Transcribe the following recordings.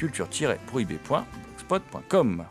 culture-prohibée.blogspot.com.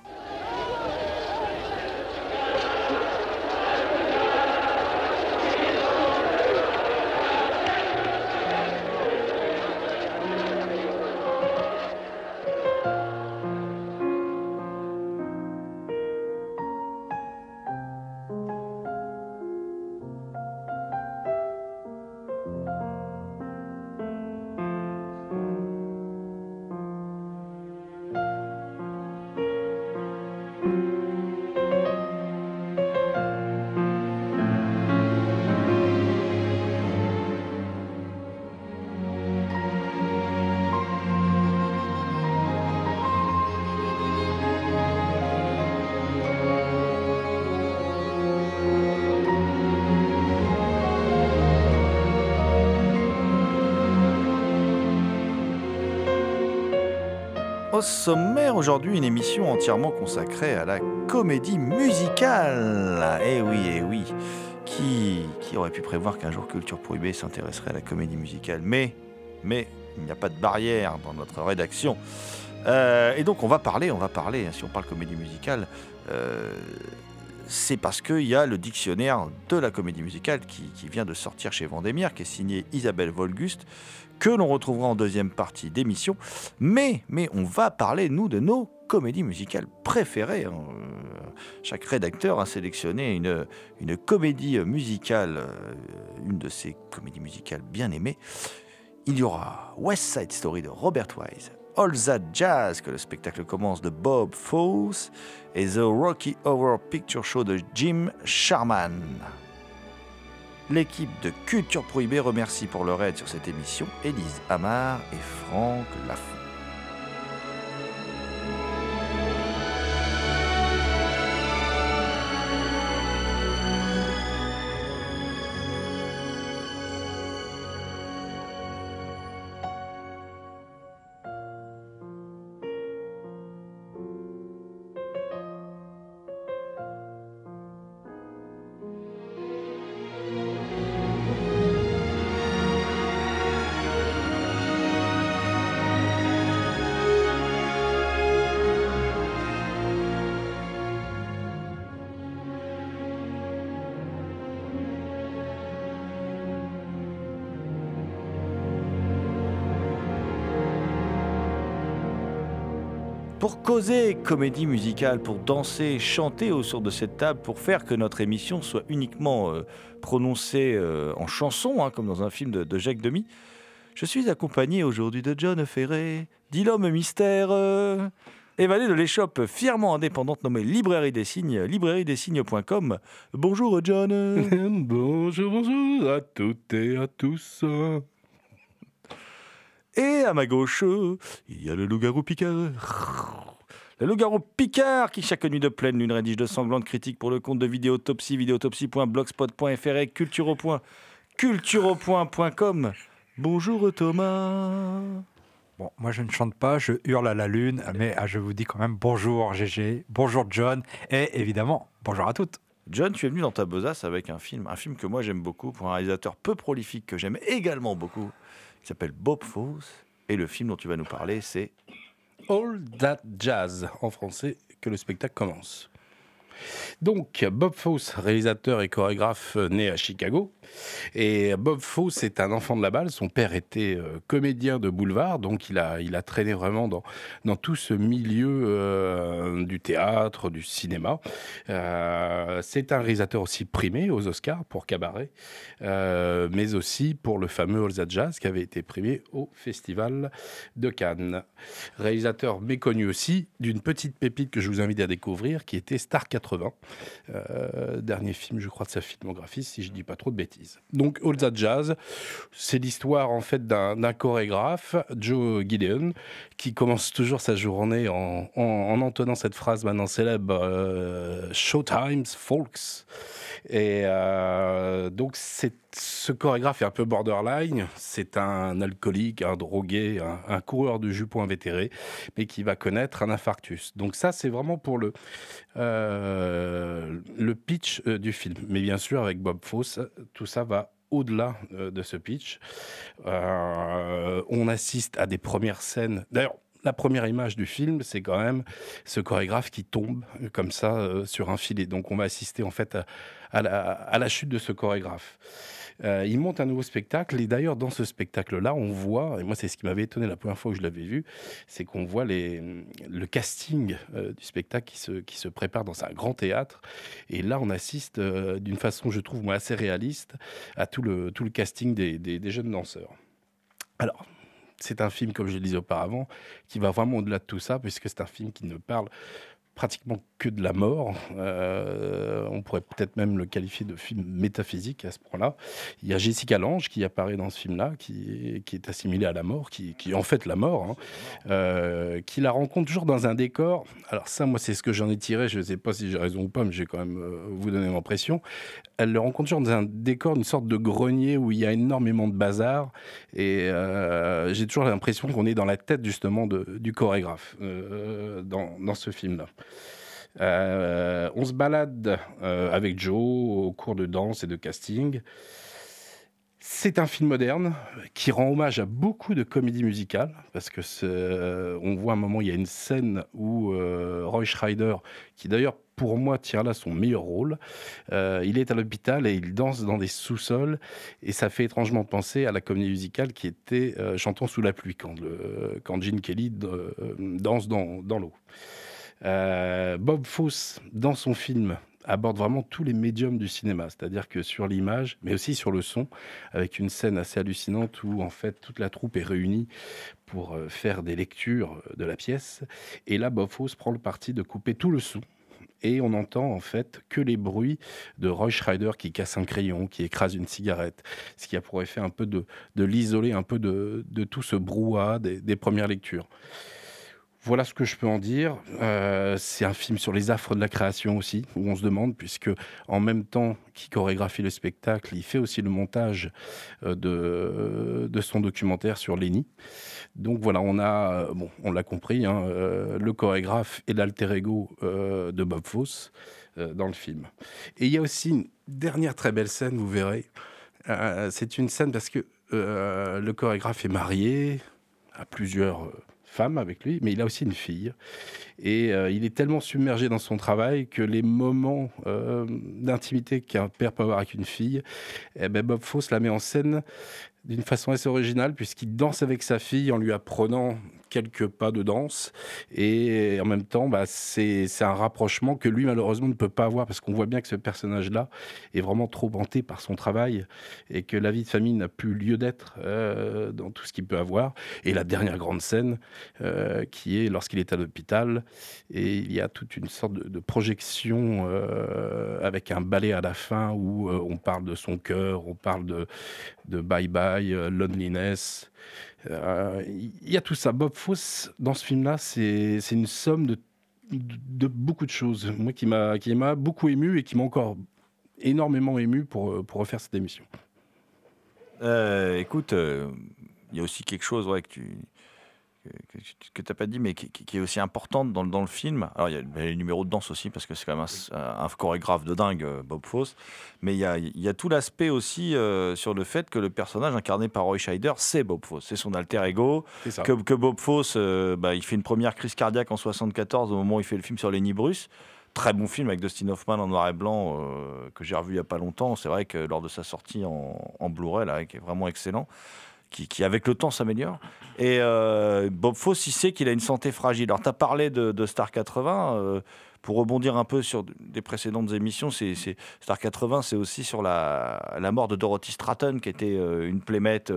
Au sommaire aujourd'hui, une émission entièrement consacrée à la comédie musicale. Eh oui, eh oui. Qui, qui aurait pu prévoir qu'un jour Culture Prohibée s'intéresserait à la comédie musicale? Mais, mais, il n'y a pas de barrière dans notre rédaction. Euh, et donc on va parler, on va parler, hein, si on parle comédie musicale, euh, c'est parce qu'il y a le dictionnaire de la comédie musicale qui, qui vient de sortir chez Vendémiaire, qui est signé Isabelle Volguste, que l'on retrouvera en deuxième partie d'émission. Mais, mais on va parler, nous, de nos comédies musicales préférées. hein. Chaque rédacteur a sélectionné une, une comédie musicale, euh, une de ses comédies musicales bien aimées. Il y aura West Side Story de Robert Wise, All That Jazz, que le spectacle commence de Bob Fosse, et The Rocky Horror Picture Show de Jim Sharman. L'équipe de Culture Prohibée remercie pour leur aide sur cette émission Élise Amar et Franck Lafont. Pour causer comédie musicale, pour danser, chanter autour de cette table, pour faire que notre émission soit uniquement euh, prononcée euh, en chanson, hein, comme dans un film de, Jacques Demy, je suis accompagné aujourd'hui de John Ferré, dit l'homme mystère, euh, de l'échoppe fièrement indépendante nommée Librairie des Signes, librairiedessignes.com. Bonjour John. bonjour, bonjour à toutes et à tous. Et à ma gauche, euh, il y a le loup-garou Picard. Le loup-garou Picard qui, chaque nuit de pleine lune, rédige de sanglantes critiques pour le compte de Vidéotopsie, vidéotopsie.blogspot.fr et. Bonjour Thomas. Bon, moi je ne chante pas, je hurle à la lune, mais ah, je vous dis quand même bonjour GG, bonjour John, et évidemment, bonjour à toutes. John, tu es venu dans ta besace avec un film, un film que moi j'aime beaucoup, pour un réalisateur peu prolifique que j'aime également beaucoup, qui s'appelle Bob Fosse. Et le film dont tu vas nous parler, c'est All That Jazz, en français, que le spectacle commence. Donc, Bob Fosse, réalisateur et chorégraphe né à Chicago. Et Bob Fosse est un enfant de la balle. Son père était euh, comédien de boulevard, donc il a, il a traîné vraiment dans, dans tout ce milieu euh, du théâtre, du cinéma. Euh, c'est un réalisateur aussi primé aux Oscars pour Cabaret, mais aussi pour le fameux That Jazz qui avait été primé au Festival de Cannes. Réalisateur méconnu aussi d'une petite pépite que je vous invite à découvrir qui était Star 80, euh, dernier film, je crois, de sa filmographie, si je dis pas trop de bêtises. Donc All That Jazz, c'est l'histoire en fait d'un chorégraphe, Joe Gideon, qui commence toujours sa journée en, en, en entonnant cette phrase maintenant célèbre euh, Showtimes, folks. Et euh, donc, c'est, ce chorégraphe est un peu borderline. C'est un alcoolique, un drogué, un, coureur de jupons invétéré, mais qui va connaître un infarctus. Donc, ça, c'est vraiment pour le, euh, le pitch euh, du film. Mais bien sûr, avec Bob Fosse, tout ça va au-delà euh, de ce pitch. On assiste à des premières scènes. D'ailleurs, la première image du film, c'est quand même ce chorégraphe qui tombe comme ça sur un filet. Donc on va assister en fait à la, à la chute de ce chorégraphe. Euh, il monte un nouveau spectacle et d'ailleurs dans ce spectacle-là, on voit, et moi c'est ce qui m'avait étonné la première fois que je l'avais vu, c'est qu'on voit le casting euh, du spectacle qui se, prépare dans un grand théâtre. Et là, on assiste euh, d'une façon, je trouve, moi, assez réaliste à tout le, casting des, des, des jeunes danseurs. Alors, c'est un film, comme je le disais auparavant, qui va vraiment au-delà de tout ça, puisque c'est un film qui ne parle pratiquement que de la mort. Euh, on pourrait peut-être même le qualifier de film métaphysique à ce point-là. Il y a Jessica Lange qui apparaît dans ce film-là, qui, est assimilée à la mort, qui, est en fait la mort, hein, euh, qui la rencontre toujours dans un décor. Alors ça, moi, c'est ce que j'en ai tiré. Je ne sais pas si j'ai raison ou pas, mais j'ai quand même euh, vous donner mon impression. Elle le rencontre toujours dans un décor, une sorte de grenier où il y a énormément de bazar. Et euh, j'ai toujours l'impression qu'on est dans la tête justement du chorégraphe dans ce film-là. Euh, on se balade euh, avec Joe au cours de danse et de casting. C'est un film moderne qui rend hommage à beaucoup de comédies musicales parce que on voit un moment il y a une scène où euh, Roy Schreider, qui d'ailleurs pour moi tient là son meilleur rôle, euh, il est à l'hôpital et il danse dans des sous-sols et ça fait étrangement penser à la comédie musicale qui était euh, Chantons sous la pluie quand, Gene Kelly euh, danse dans, dans l'eau. Euh, Bob Fosse, dans son film, aborde vraiment tous les médiums du cinéma, c'est-à-dire que sur l'image, mais aussi sur le son, avec une scène assez hallucinante où en fait toute la troupe est réunie pour euh, faire des lectures de la pièce. Et là, Bob Fosse prend le parti de couper tout le son. Et on entend en fait que les bruits de Roy Schreider qui casse un crayon, qui écrase une cigarette, ce qui a pour effet un peu de, l'isoler un peu de, tout ce brouhaha des premières lectures. Voilà ce que je peux en dire. Euh, c'est un film sur les affres de la création aussi, où on se demande, puisque en même temps qu'il chorégraphie le spectacle, il fait aussi le montage euh, de, de son documentaire sur Lenny. Donc voilà, on a, bon, on l'a compris, hein, euh, le chorégraphe et l'alter ego euh, de Bob Fosse euh, dans le film. Et il y a aussi une dernière très belle scène, vous verrez. Euh, c'est une scène parce que euh, le chorégraphe est marié à plusieurs avec lui, mais il a aussi une fille. Et euh, il est tellement submergé dans son travail que les moments euh, d'intimité qu'un père peut avoir avec une fille, eh ben Bob Fosse la met en scène d'une façon assez originale, puisqu'il danse avec sa fille en lui apprenant quelques pas de danse. Et en même temps, bah, c'est un rapprochement que lui, malheureusement, ne peut pas avoir, parce qu'on voit bien que ce personnage-là est vraiment trop hanté par son travail, et que la vie de famille n'a plus lieu d'être euh, dans tout ce qu'il peut avoir. Et la dernière grande scène, euh, qui est lorsqu'il est à l'hôpital, et il y a toute une sorte de, projection euh, avec un ballet à la fin où on parle de son cœur, on parle de, de Bye Bye, euh, Euh, Il y a tout ça. Bob Fosse, dans ce film-là, c'est une somme de, beaucoup de choses. Moi, qui m'a beaucoup ému et qui m'a encore énormément ému pour, pour refaire cette émission. Euh, écoute, euh, il y a aussi quelque chose ouais, que tu que, que tu n'as pas dit, mais qui, est aussi importante dans, le- dans le film. Alors, il y a les numéros de danse aussi, parce que c'est quand même un, un chorégraphe de dingue, euh, Bob Fosse. Mais il y a, il y a tout l'aspect aussi euh, sur le fait que le personnage incarné par Roy Scheider, c'est Bob Fosse. C'est son alter ego. C'est ça. Que, que Bob Fosse, euh, bah, il fait une première crise cardiaque en 74 au moment où il fait le film sur Lenny Bruce. Très bon film avec Dustin Hoffman en noir et blanc euh, que j'ai revu il n'y a pas longtemps. C'est vrai que lors de sa sortie en, en Blu-ray, là, qui est vraiment excellent, qui, qui, avec le temps s'améliore. Et euh, Bob Fosse, il sait qu'il a une santé fragile. Alors, tu as parlé de, de Star 80. euh, pour rebondir un peu sur des précédentes émissions, c'est Star 80, c'est aussi sur la, la mort de Dorothy Stratton, qui était euh, une plémette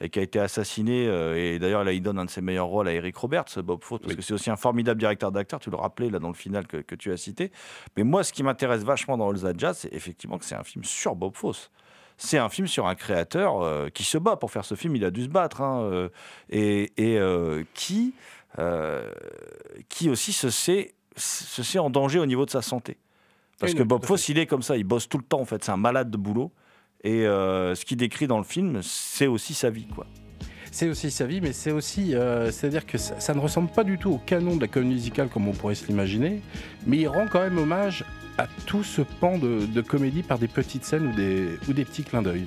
et qui a été assassinée. et d'ailleurs, là, il donne un de ses meilleurs rôles à Eric Roberts, Bob Fosse, parce Oui. que c'est aussi un formidable directeur d'acteur. Tu le rappelais là dans le final que, que tu as cité. Mais moi, ce qui m'intéresse vachement dans All That Jazz, c'est effectivement que c'est un film sur Bob Fosse. C'est un film sur un créateur euh, qui se bat pour faire ce film. Il a dû se battre. hein, euh, et et, euh, qui, qui aussi se sait, se sait en danger au niveau de sa santé. Parce Oui, que Bob Fosse, il est comme ça. Il bosse tout le temps, en fait. C'est un malade de boulot. Et ce qu'il décrit dans le film, c'est aussi sa vie. quoi. C'est aussi sa vie, mais c'est aussi, euh, c'est-à-dire que ça, ça ne ressemble pas du tout au canon de la comédie musicale comme on pourrait se l'imaginer, mais il rend quand même hommage à tout ce pan de, comédie par des petites scènes ou des, ou des petits clins d'œil.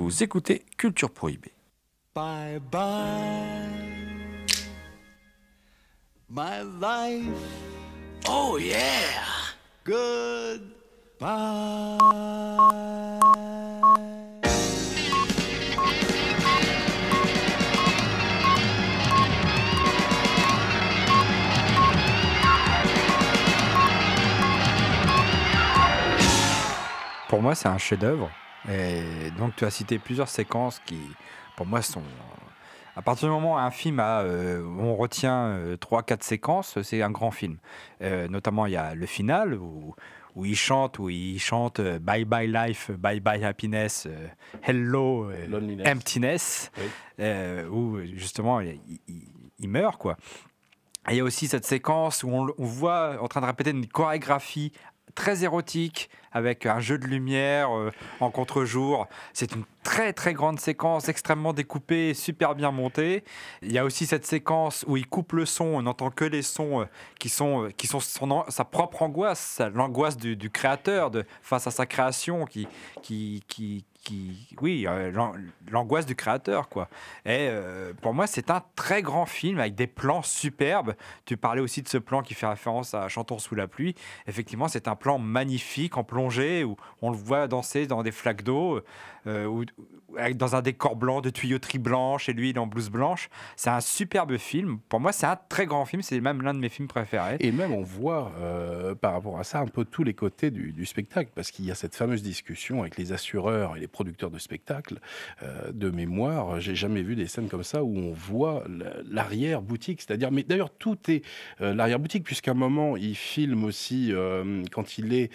Vous écoutez Culture Prohibée. Bye bye, my life. Oh yeah Goodbye. Pour moi, c'est un chef-d'œuvre. Et donc, tu as cité plusieurs séquences qui, pour moi, sont. À partir du moment où un film a, euh, on retient 3-4 séquences, c'est un grand film. Euh, notamment, il y a le final où, où il chante, où il chante euh, Bye Bye Life, Bye Bye Happiness, euh, Hello euh, Loneliness. Emptiness, Oui. euh, où justement il, il- il meurt quoi. Et il y a aussi cette séquence où on, on voit en train de répéter une chorégraphie très érotique avec un jeu de lumière euh, en contre-jour. C'est une très très grande séquence extrêmement découpée, super bien montée. Il y a aussi cette séquence où il coupe le son, on n'entend que les sons euh, qui sont, euh, qui sont son sa propre angoisse, l'angoisse du, du créateur de, face à sa création qui, qui, qui, oui, euh, l'an- l'angoisse du créateur quoi. Et euh, pour moi, c'est un très grand film avec des plans superbes. Tu parlais aussi de ce plan qui fait référence à Chantons sous la pluie. Effectivement, c'est un plan magnifique en plongée où on le voit danser dans des flaques d'eau, euh, ou- dans un décor blanc de tuyauterie blanche et lui il est en blouse blanche. C'est un superbe film. Pour moi, c'est un très grand film. C'est même l'un de mes films préférés. Et même on voit par rapport à ça un peu tous les côtés du, du spectacle, parce qu'il y a cette fameuse discussion avec les assureurs et les producteurs de spectacles. Euh, de mémoire, j'ai jamais vu des scènes comme ça où on voit la- l'arrière-boutique, c'est-à-dire, mais d'ailleurs tout est euh, l'arrière-boutique, puisqu'à un moment il filme aussi euh, quand il est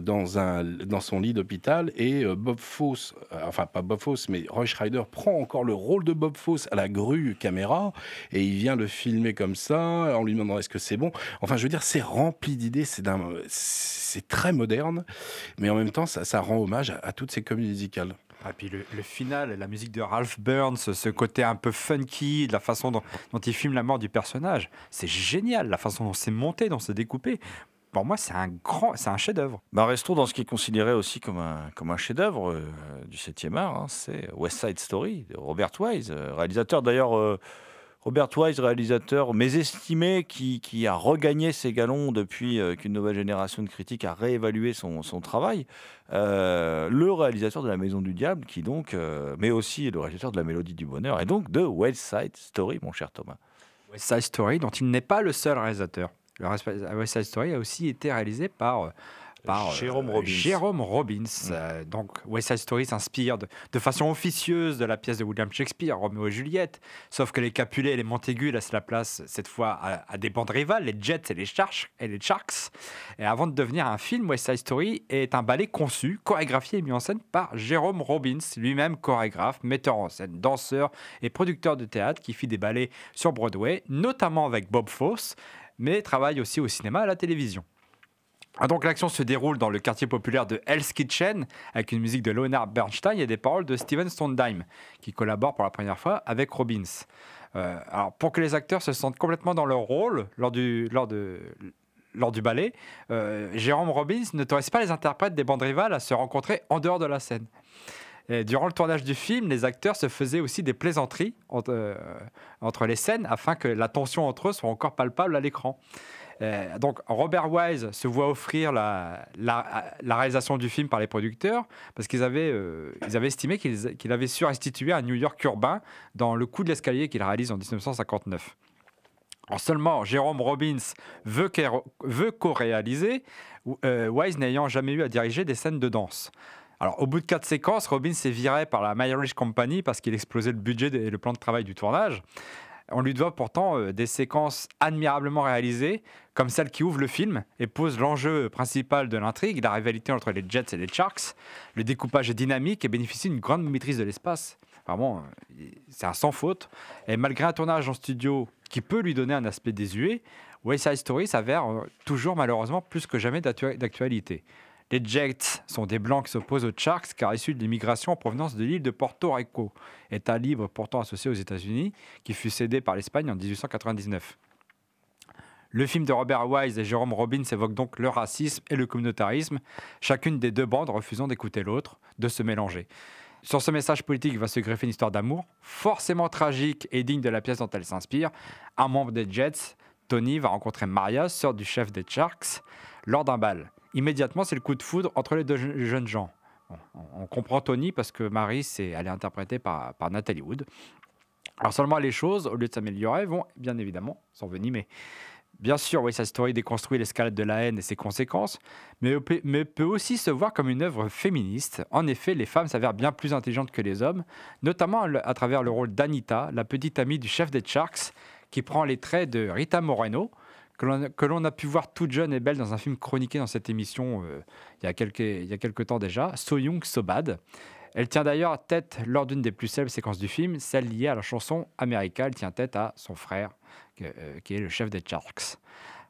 dans, un, dans son lit d'hôpital et Bob Fosse, enfin pas Bob Fosse, mais Roy Schreider prend encore le rôle de Bob Fosse à la grue caméra et il vient le filmer comme ça en lui demandant est-ce que c'est bon. Enfin, je veux dire, c'est rempli d'idées, c'est très moderne, mais en même temps, ça, ça rend hommage à, à toutes ces comédies musicales. Et puis le, le final, la musique de Ralph Burns, ce côté un peu funky, de la façon dont, dont il filme la mort du personnage, c'est génial. La façon dont c'est monté, dont c'est découpé. Pour moi, c'est un grand, c'est un chef-d'œuvre. Bah, restons dans ce qui est considéré aussi comme un, comme un chef-d'œuvre euh, du 7e art. hein, c'est West Side Story de Robert Wise, euh, réalisateur d'ailleurs. euh, Robert Wise, réalisateur mésestimé, qui, qui a regagné ses galons depuis euh, qu'une nouvelle génération de critiques a réévalué son, travail. Euh, le réalisateur de La Maison du Diable, qui donc, euh, mais aussi le réalisateur de La Mélodie du Bonheur, et donc de West Side Story, mon cher Thomas. West Side Story, dont il n'est pas le seul réalisateur. West Side Story a aussi été réalisé par, par euh, Jérôme Robbins. Jérôme Robbins. Euh, donc West Side Story s'inspire de, de façon officieuse de la pièce de William Shakespeare, Roméo et Juliette. Sauf que les Capulets et les Montaigu laissent la place cette fois à, à des bandes rivales, les Jets et les Sharks. Et, les Sharks. et avant de devenir un film, West Side Story est un ballet conçu, chorégraphié et mis en scène par Jérôme Robbins, lui-même chorégraphe, metteur en scène, danseur et producteur de théâtre qui fit des ballets sur Broadway, notamment avec Bob Fosse, mais travaille aussi au cinéma et à la télévision. Ah, donc l'action se déroule dans le quartier populaire de Hell's Kitchen avec une musique de Leonard Bernstein et des paroles de Steven Sondheim qui collabore pour la première fois avec Robbins. Euh, alors pour que les acteurs se sentent complètement dans leur rôle lors du, lors de, lors du ballet, euh, Jérôme Robbins n'autorise pas les interprètes des bandes rivales à se rencontrer en dehors de la scène. Durant le tournage du film, les acteurs se faisaient aussi des plaisanteries euh, entre les scènes afin que la tension entre eux soit encore palpable à l'écran. Euh, donc Robert Wise se voit offrir la, réalisation du film par les producteurs parce qu'ils avaient, euh, estimé qu'il qu'il avait su restituer un New York urbain dans Le coup de l'escalier qu'il réalise en 1959. Alors seulement Jérôme Robbins veut, veut co-réaliser, euh, Wise n'ayant jamais eu à diriger des scènes de danse. Alors, au bout de quatre séquences, Robbins est viré par la Myrish Company parce qu'il explosait le budget et le plan de travail du tournage. On lui doit pourtant des séquences admirablement réalisées, comme celle qui ouvre le film et pose l'enjeu principal de l'intrigue, la rivalité entre les Jets et les Sharks. Le découpage est dynamique et bénéficie d'une grande maîtrise de l'espace. Vraiment, euh, c'est un sans faute. Et malgré un tournage en studio qui peut lui donner un aspect désuet, West Side Story s'avère euh, toujours malheureusement plus que jamais d'actu- d'actualité. Les Jets sont des blancs qui s'opposent aux Sharks car issus de l'immigration en provenance de l'île de Porto Rico, État libre pourtant associé aux États-Unis, qui fut cédé par l'Espagne en 1899. Le film de Robert Wise et Jérôme Robbins évoque donc le racisme et le communautarisme, chacune des deux bandes refusant d'écouter l'autre, de se mélanger. Sur ce message politique va se greffer une histoire d'amour, forcément tragique et digne de la pièce dont elle s'inspire. Un membre des Jets, Tony, va rencontrer Maria, sœur du chef des Sharks, lors d'un bal. Immédiatement, c'est le coup de foudre entre les deux je- jeunes gens. On comprend Tony parce que Marie, c'est, elle est interprétée par, par Nathalie Wood. Alors seulement les choses, au lieu de s'améliorer, vont bien évidemment s'envenimer. Bien sûr, West Side Story déconstruit l'escalade de la haine et ses conséquences, mais, peut- aussi se voir comme une œuvre féministe. En effet, les femmes s'avèrent bien plus intelligentes que les hommes, notamment à travers le rôle d'Anita, la petite amie du chef des Sharks, qui prend les traits de Rita Moreno, que l'on a pu voir toute jeune et belle dans un film chroniqué dans cette émission euh, il, y a quelques, temps déjà, So Young, So Bad. Elle tient d'ailleurs tête lors d'une des plus célèbres séquences du film, celle liée à la chanson America. Elle tient tête à son frère, qui est le chef des Sharks.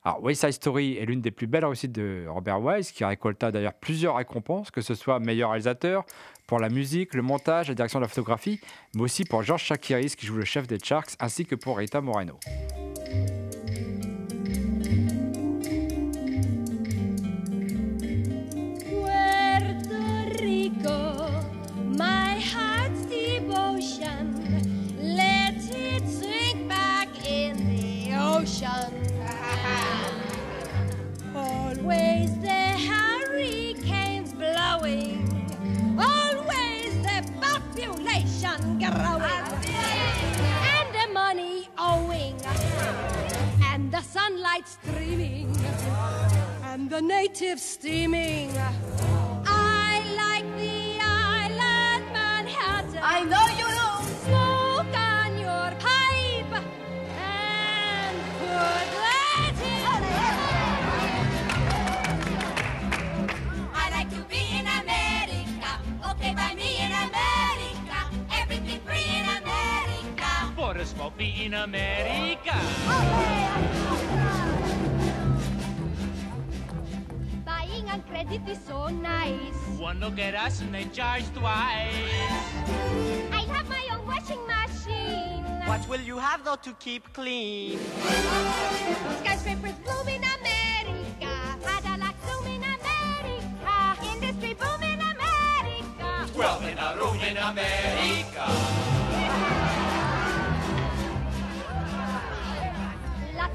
Alors, West Side Story est l'une des plus belles réussites de Robert Wise, qui récolta d'ailleurs plusieurs récompenses, que ce soit meilleur réalisateur, pour la musique, le montage, la direction de la photographie, mais aussi pour George Chakiris, qui joue le chef des Sharks, ainsi que pour Rita Moreno. Puerto Rico, ocean. Always the hurricanes blowing, always the population growing, and the money owing, and the sunlight streaming and the natives steaming. For a smoke be in America. Buying on credit is so nice. One look at us and they charge twice. I have my own washing machine. What will you have though to keep clean? Skyscrapers bloom in America. Cadillac zoom in America. Industry boom in America. Twelve in a room in America.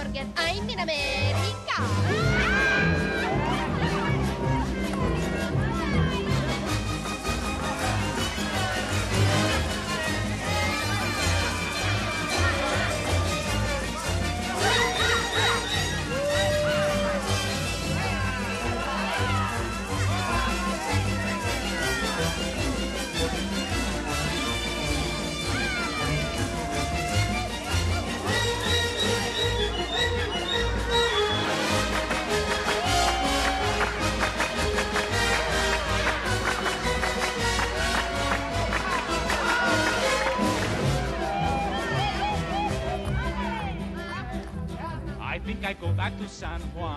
America. You forget San Juan.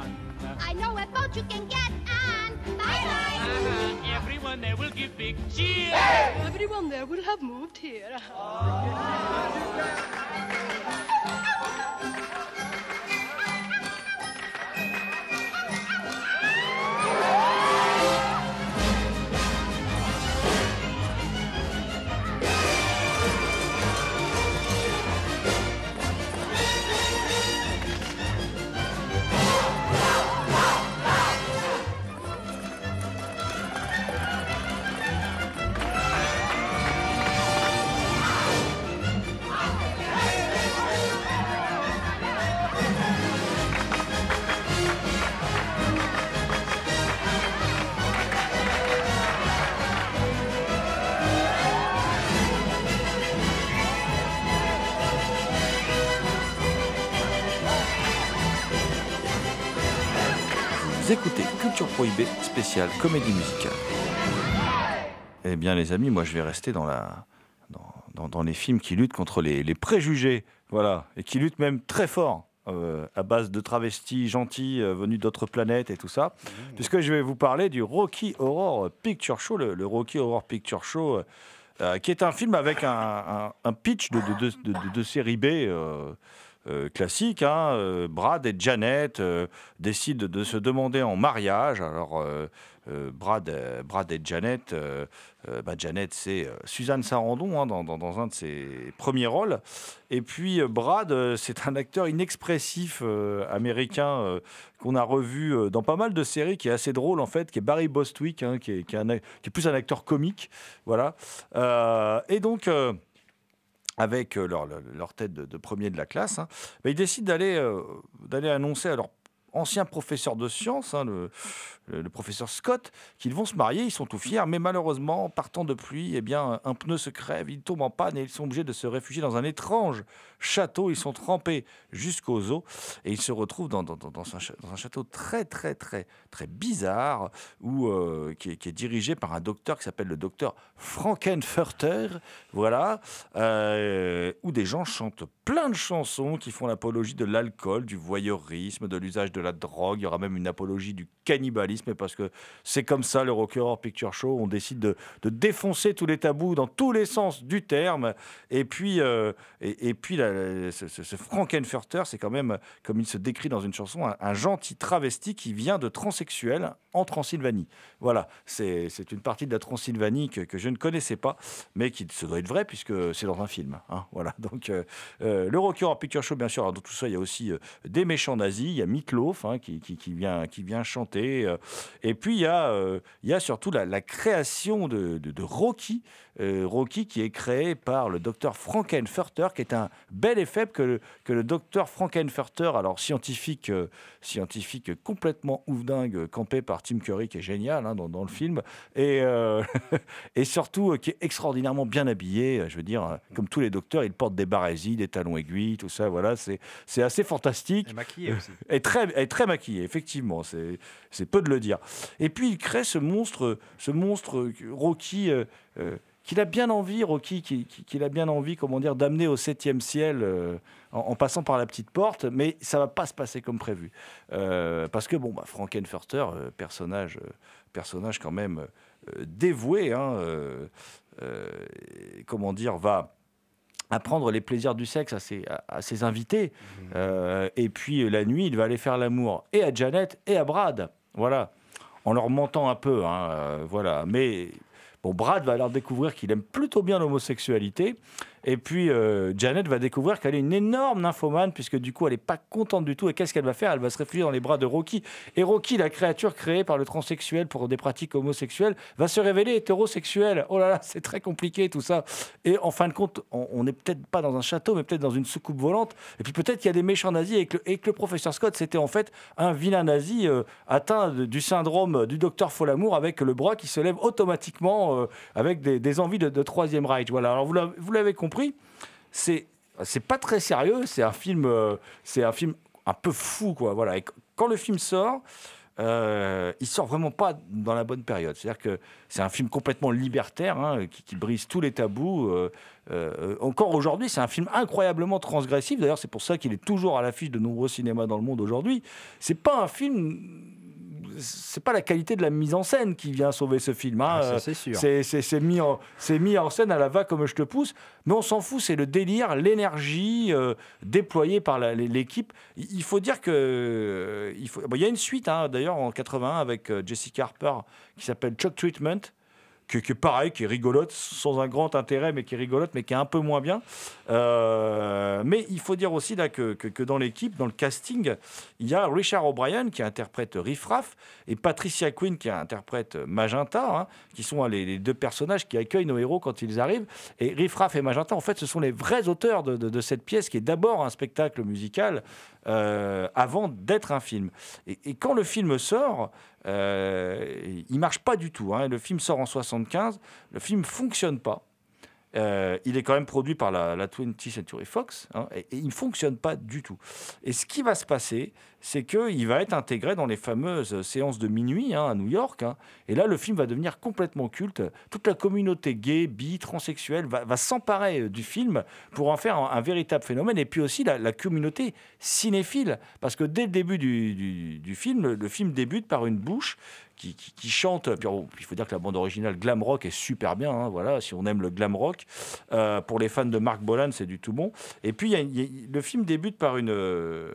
Culture Prohibée spéciale comédie musicale. Eh bien, les amis, moi, je vais rester dans, la, dans, dans- dans les films qui luttent contre les, les préjugés, voilà, et qui luttent même très fort. euh, à base de travestis gentils euh, venus d'autres planètes et tout ça, puisque je vais vous parler du Rocky Horror Picture Show, le, le Rocky Horror Picture Show, euh, euh, qui est un film avec un, un- un pitch de, de, de- de- de série B euh, classique. hein. Euh, Brad et Janet euh, décident de se demander en mariage. Alors, Brad, Brad et Janet, bah, Janet, c'est Suzanne Sarandon hein, dans, un de ses premiers rôles. Et puis, Brad, c'est un acteur inexpressif américain qu'on a revu dans pas mal de séries, qui est assez drôle en fait, qui est Barry Bostwick, hein, qui, est, qui est plus un acteur comique. Voilà. Et donc. Avec euh, leur, tête de, premier de la classe, hein, ils décident d'aller euh, d'aller annoncer à leur ancien professeur de sciences, hein, le- professeur Scott, qu'ils vont se marier. Ils sont tout fiers, mais malheureusement, partant de pluie, eh bien, un pneu se crève, ils tombent en panne et ils sont obligés de se réfugier dans un étrange château. Ils sont trempés jusqu'aux os et ils se retrouvent dans, un, château très, très, très, très bizarre où, euh, qui, est, qui est dirigé par un docteur qui s'appelle le docteur Frankenfurter. Voilà, euh, où des gens chantent plein de chansons qui font l'apologie de l'alcool, du voyeurisme, de l'usage de la drogue. Il y aura même une apologie du cannibalisme parce que c'est comme ça le Rocky Horror Picture Show. On décide de, défoncer tous les tabous dans tous les sens du terme. Et puis, euh, et, puis la- ce, ce- Frankenfurter, c'est quand même, comme il se décrit dans une chanson, un, gentil travesti qui vient de transsexuel en Transylvanie. Voilà, c'est une partie de la Transylvanie que, je ne connaissais pas, mais qui se doit être vrai puisque c'est dans un film. hein. voilà, donc euh, euh, le Rocky Horror Picture Show, bien sûr. Dans tout ça, il y a aussi des méchants nazis. Il y a Meatloaf hein, qui vient, qui vient chanter. Euh, et puis, il y a, euh, il y a surtout la, la création de, de- de Rocky. euh, Rocky qui est créé par le docteur Frankenfurter, qui est un bel effet que le, que le docteur Frankenfurter, alors scientifique, euh, scientifique complètement ouf-dingue, campé par Tim Curry, qui est génial hein, dans, dans le film, et, euh, et surtout euh, qui est extraordinairement bien habillé. euh, Je veux dire, euh, comme tous les docteurs, il porte des barésies, des talons aiguilles, tout ça. Voilà, c'est assez fantastique. Et maquillé aussi. Et très, et très maquillé, effectivement, c'est c'est peu de le dire. Et puis il crée ce monstre, ce monstre euh, Rocky, euh, euh, qu'il a bien envie, Rocky, qui- qui- qu'il a bien envie, comment dire, d'amener au septième ciel euh, en, en passant par la petite porte, mais ça va pas se passer comme prévu, Euh, parce que bon, bah, Frankenfurter, euh, personnage, personnage quand même dévoué, hein, comment dire, va apprendre les plaisirs du sexe à ses, à- à ses invités. Euh, et puis la nuit, il va aller faire l'amour et à Janet et à Brad. Voilà. En leur mentant un peu. hein, euh, voilà. Mais Brad va alors découvrir qu'il aime plutôt bien l'homosexualité. Et puis euh, Janet va découvrir qu'elle est une énorme nymphomane, puisque du coup, elle n'est pas contente du tout. Et qu'est-ce qu'elle va faire? Elle va se réfugier dans les bras de Rocky. Et Rocky, la créature créée par le transsexuel pour des pratiques homosexuelles, va se révéler hétérosexuel. Oh là là, c'est très compliqué tout ça. Et en fin de compte, on n'est peut-être pas dans un château, mais peut-être dans une soucoupe volante. Et puis peut-être qu'il y a des méchants nazis et que, le- et professeur Scott, c'était en fait un vilain nazi euh, atteint du syndrome du docteur Folamour avec le bras qui se lève automatiquement euh, avec des, envies de, Troisième Reich. Voilà, alors vous l'avez- l'avez c'est pas très sérieux, c'est un film, euh, c'est un film un peu fou quoi. Voilà, et qu- quand le film sort, euh, il sort vraiment pas dans la bonne période. C'est-à-dire que c'est un film complètement libertaire hein, qui, qui brise tous les tabous. euh, euh, encore aujourd'hui, c'est un film incroyablement transgressif. D'ailleurs, c'est pour ça qu'il est toujours à l'affiche de nombreux cinémas dans le monde aujourd'hui. C'est pas un film. C'est pas la qualité de la mise en scène qui vient sauver ce film. hein. Ah, c'est sûr. C'est- mis, en- c'est mis en scène à la va comme je te pousse, mais on s'en fout, c'est le délire, l'énergie euh, déployée par l'équipe. Il faut dire que euh, il, faut, bon, il y a une suite hein, d'ailleurs en 81 avec euh, Jessica Harper qui s'appelle Chuck Treatment. Qui est pareil, qui est rigolote, sans un grand intérêt, mais qui est rigolote, mais qui est un peu moins bien. Euh, mais il faut dire aussi là, que, que- que dans l'équipe, dans le casting, il y a Richard O'Brien qui interprète Riff Raff et Patricia Quinn qui interprète Magenta, hein, qui sont hein, les, deux personnages qui accueillent nos héros quand ils arrivent. Et Riff Raff et Magenta, en fait, ce sont les vrais auteurs de, de- cette pièce qui est d'abord un spectacle musical euh, avant d'être un film. Et, quand le film sort, il marche pas du tout. hein. Le film sort en 75, le film fonctionne pas. Euh, il est quand même produit par la, la 20th Century Fox hein, et, il ne fonctionne pas du tout. Et ce qui va se passer, c'est qu'il va être intégré dans les fameuses séances de minuit hein, à New York. hein. et là, le film va devenir complètement culte. Toute la communauté gay, bi, transsexuelle va, s'emparer euh, du film pour en faire un, véritable phénomène. Et puis aussi la, communauté cinéphile. Parce que dès le début du film, le, le film débute par une bouche qui, chante. Puis, bon, il faut dire que la bande originale glam rock est super bien. hein, voilà, si on aime le glam rock, Euh, pour les fans de Mark Bolan, c'est du tout bon. Et puis le film débute par une, euh,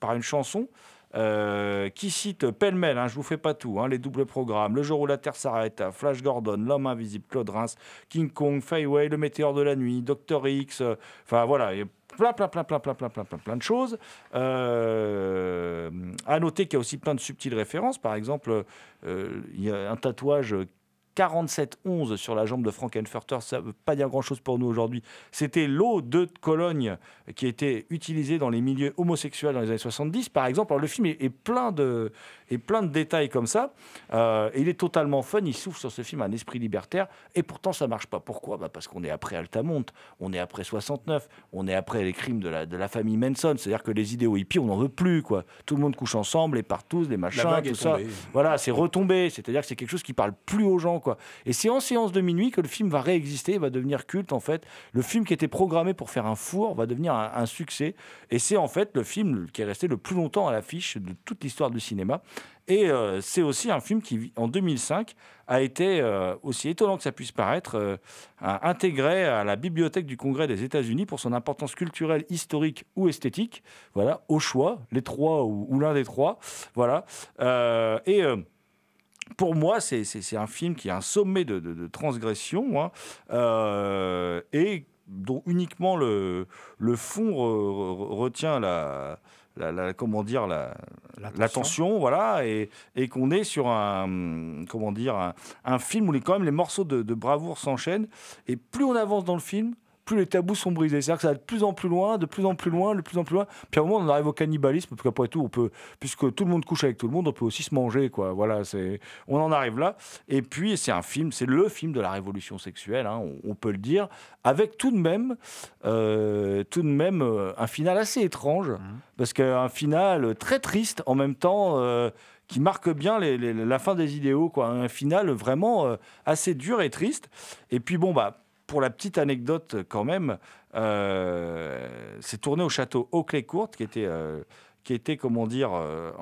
par une chanson. euh, qui cite pêle-mêle, hein, je vous fais pas tout, hein, les doubles programmes, Le jour où la Terre s'arrête, Flash Gordon, L'homme invisible, Claude Reims, King Kong, Fayway, Le météore de la nuit, Docteur X, enfin voilà, plein, plein, plein, plein, plein, plein, plein, plein, plein de choses. Euh, à noter qu'il y a aussi plein de subtiles références. Par exemple, euh, il y a un tatouage 4711 sur la jambe de Frankenfurter. Ça ne veut pas dire grand-chose pour nous aujourd'hui. C'était l'eau de Cologne qui était utilisée dans les milieux homosexuels dans les années 70, par exemple. Le film est plein de, est plein de détails comme ça. Euh, et il est totalement fun. Il souffle sur ce film un esprit libertaire. Et pourtant, ça marche pas. Pourquoi? Bah, Parce qu'on est après Altamont, on est après 69, on est après les crimes de la, de la famille Manson. C'est-à-dire que les idéaux hippies, on n'en veut plus. Quoi. Tout le monde couche ensemble, les partous, les machins, tout ça. Voilà, c'est retombé. C'est-à-dire que c'est quelque chose qui parle plus aux gens. Quoi. Et c'est en séance de minuit que le film va réexister, va devenir culte en fait. Le film qui était programmé pour faire un four va devenir un, un succès. Et c'est en fait le film qui est resté le plus longtemps à l'affiche de toute l'histoire du cinéma. Et euh, c'est aussi un film qui, en 2005, a été, euh, aussi étonnant que ça puisse paraître, euh, intégré à la Bibliothèque du Congrès des États-Unis pour son importance culturelle, historique ou esthétique. Voilà, au choix, les trois ou, l'un des trois. Voilà. Et. pour moi, c'est- un film qui a un sommet de, de- transgression hein, et dont uniquement le, fond re- re- retient la, la- la- comment dire la l'attention. voilà et, et qu'on est sur un comment dire un, un film où les, quand même les morceaux de, de bravoure s'enchaînent et plus on avance dans le film plus les tabous sont brisés. C'est-à-dire que ça va de plus en plus loin, de plus en plus loin, de plus en plus loin. Puis à un moment, on arrive au cannibalisme, parce qu'après tout, on peut, puisque tout le monde couche avec tout le monde, on peut aussi se manger, quoi. Voilà, c'est, on en arrive là. Et puis, c'est un film, c'est le film de la révolution sexuelle, hein, on, on peut le dire, avec tout de même, euh, tout de même, euh, un final assez étrange, parce qu'un final très triste en même temps. euh, qui marque bien les- les- la fin des idéaux, quoi. Un final vraiment euh, assez dur et triste. Et puis bon, bah, pour la petite anecdote quand même, euh, c'est tourné au château Oakley Court, qui était, euh, qui était comment dire, euh,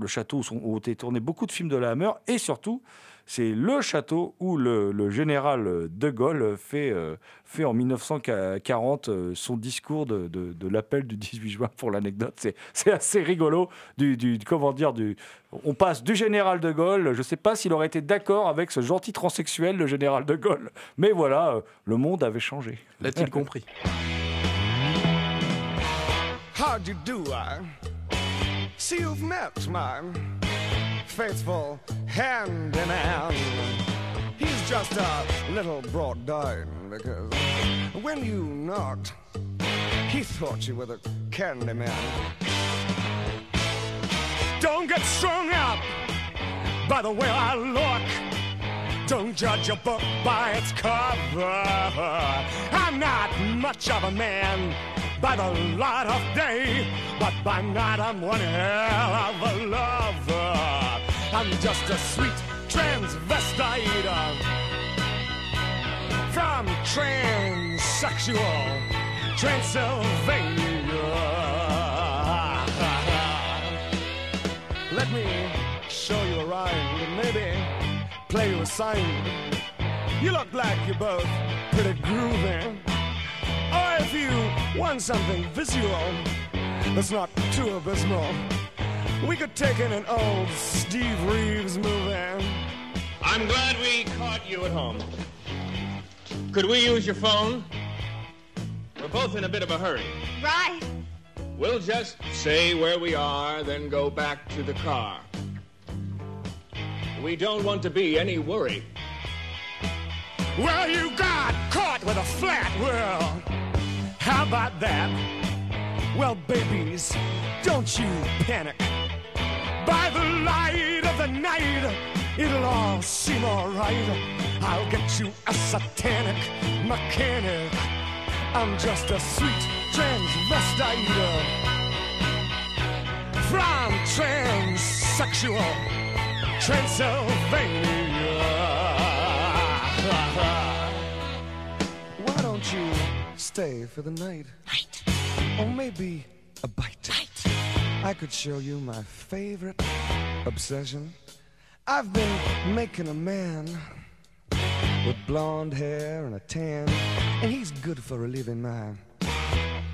le château où, où été tournés beaucoup de films de la Hammer, et surtout, c'est le château où le, le général de Gaulle fait, euh, fait en 1940 euh, son discours de, de- de l'appel du 18 juin pour l'anecdote. C'est, c'est assez rigolo. Du, du- comment dire, du, on passe du général de Gaulle. Je ne sais pas s'il aurait été d'accord avec ce gentil transsexuel, le général de Gaulle. Mais voilà, euh, le monde avait changé. L'a-t-il compris? How'd you do? I see you've met my faithful hand in hand. He's just a little brought down because when you knocked, he thought you were the candy man. Don't get strung up by the way I look. Don't judge a book by its cover. I'm not much of a man by the light of day, but by night I'm one hell of a lover. I'm just a sweet transvestite from transsexual Transylvania. Let me show you around and maybe play you a sign. You look like you're both pretty groovy. Or if you want something visual that's not too abysmal, we could take in an old Steve Reeves movie. I'm glad we caught you at home. Could we use your phone? We're both in a bit of a hurry. Right. We'll just say where we are, then go back to the car. We don't want to be any worry. Well, you got caught with a flat world. How about that? Well, babies, don't you panic. By the light of the night, it'll all seem alright. I'll get you a satanic mechanic. I'm just a sweet transvestite from transsexual Transylvania. Why don't you stay for the night? Or maybe a bite. I could show you my favorite obsession. I've been making a man with blonde hair and a tan, and he's good for relieving my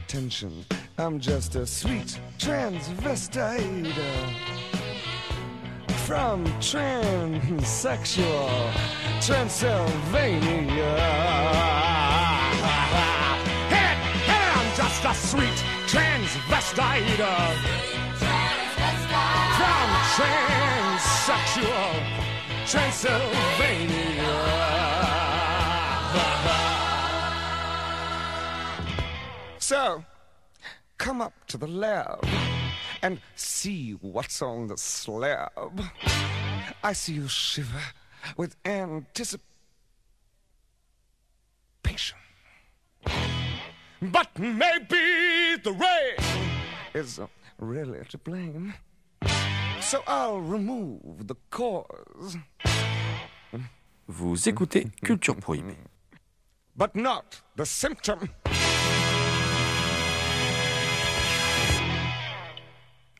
tension. I'm just a sweet transvestite uh, from transsexual Transylvania. Hey, hey, I'm just a sweet transvestite transsexual Transylvania. So, come up to the lab and see what's on the slab. I see you shiver with anticipation. But maybe the rain is really to blame. So I'll remove the cause, Vous écoutez Culture Prohibée. but not the symptom.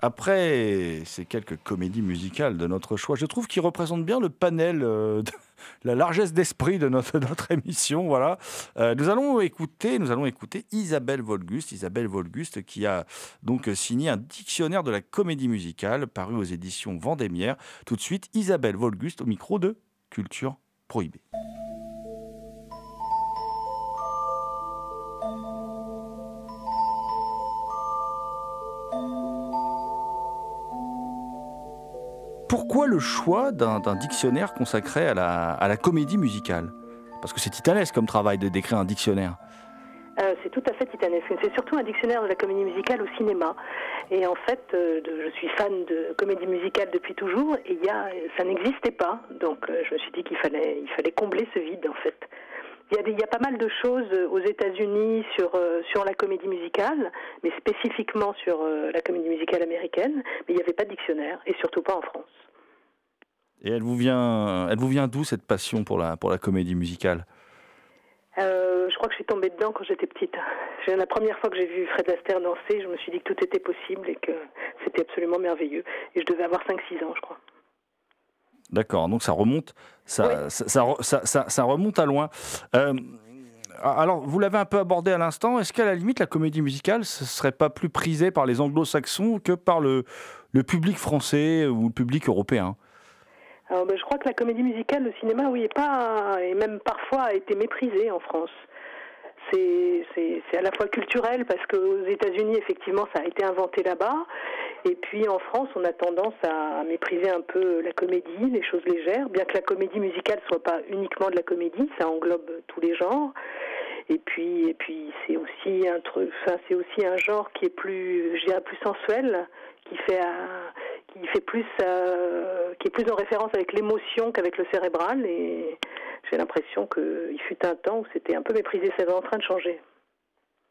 Après ces quelques comédies musicales de notre choix, je trouve qu'ils représentent bien le panel, euh, de- la largesse d'esprit de notre, émission. Voilà. Euh, nous allons écouter, nous allons écouter Isabelle Volguste, Isabelle Volguste qui a donc signé un dictionnaire de la comédie musicale paru aux éditions Vendémiaire. Tout de suite, Isabelle Volguste au micro de Culture Prohibée. Pourquoi le choix d'un dictionnaire consacré à la, comédie musicale? Parce que c'est titanesque comme travail de décrire un dictionnaire. Euh, c'est tout à fait titanesque. C'est surtout un dictionnaire de la comédie musicale au cinéma. Et en fait, euh, je suis fan de comédie musicale depuis toujours et ça n'existait pas. Donc euh, je me suis dit qu'il fallait, fallait combler ce vide en fait. Il y, a des- il y a pas mal de choses euh, aux États-Unis sur, euh, sur la comédie musicale, mais spécifiquement sur euh, la comédie musicale américaine, mais il n'y avait pas de dictionnaire, et surtout pas en France. Et elle vous vient, elle vous vient d'où cette passion pour la, pour la comédie musicale? Euh, je crois que je suis tombée dedans quand j'étais petite. La première fois que j'ai vu Fred Astaire danser, je me suis dit que tout était possible et que c'était absolument merveilleux. Et je devais avoir 5-6 ans, je crois. D'accord, donc ça remonte, ça, ça, ça re- ça- ça- ça remonte à loin. Euh, alors, vous l'avez un peu abordé à l'instant. Est-ce qu'à la limite, la comédie musicale, ce serait pas plus prisé par les anglo-saxons que par le, le public français ou le public européen? Alors, ben, je crois que la comédie musicale, le cinéma, oui, est pas, et même parfois a été méprisé en France. C'est à la fois culturel parce qu'aux États-Unis, effectivement, ça a été inventé là-bas. Et puis en France, on a tendance à mépriser un peu la comédie, les choses légères, bien que la comédie musicale soit pas uniquement de la comédie, ça englobe tous les genres. Et puis, et puis c'est aussi un truc, enfin, c'est aussi un genre qui est plus, je plus sensuel, qui fait, euh, qui fait plus, euh, qui est plus en référence avec l'émotion qu'avec le cérébral. Et j'ai l'impression qu'il fut un temps où c'était un peu méprisé. Ça va en train de changer.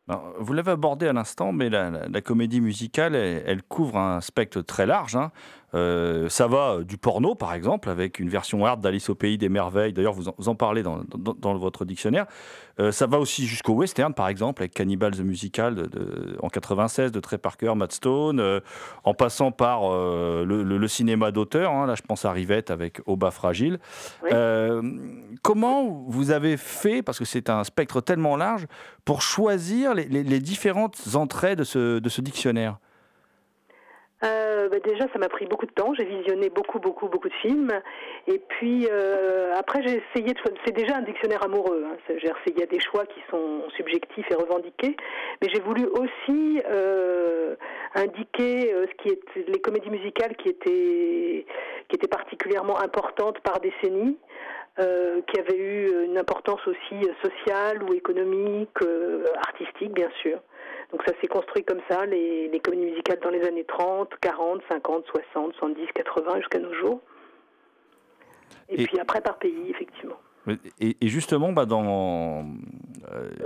Alors, vous l'avez abordé à l'instant, mais la, comédie musicale, elle, elle couvre un spectre très large. hein. Euh, ça va euh, du porno, par exemple, avec une version hard d'Alice au pays des merveilles. D'ailleurs, vous, en- vous en parlez dans, dans- dans votre dictionnaire. Euh, ça va aussi jusqu'au western, par exemple, avec Cannibals the Musical de- de- en 96 de Trey Parker, Matt Stone, euh, en passant par le, le- le cinéma d'auteur. hein. Là, je pense à Rivette avec Au bas fragile. Comment vous avez fait, parce que c'est un spectre tellement large, pour choisir les, les- les différentes entrées de ce, de ce dictionnaire? Euh, bah, déjà, ça m'a pris beaucoup de temps. J'ai visionné beaucoup, beaucoup, beaucoup de films. Et puis euh, après, j'ai essayé de. C'est déjà un dictionnaire amoureux. hein. Il y a des choix qui sont subjectifs et revendiqués. Mais j'ai voulu aussi euh, indiquer ce qui est les comédies musicales qui étaient qui étaient particulièrement importantes par décennie. qui avaient eu une importance aussi sociale ou économique, artistique bien sûr. Donc ça s'est construit comme ça, les, les comédies musicales dans les années 30, 40, 50, 60, 70, 80 jusqu'à nos jours. Et, Et- puis après par pays, effectivement. Et, justement, bah, euh,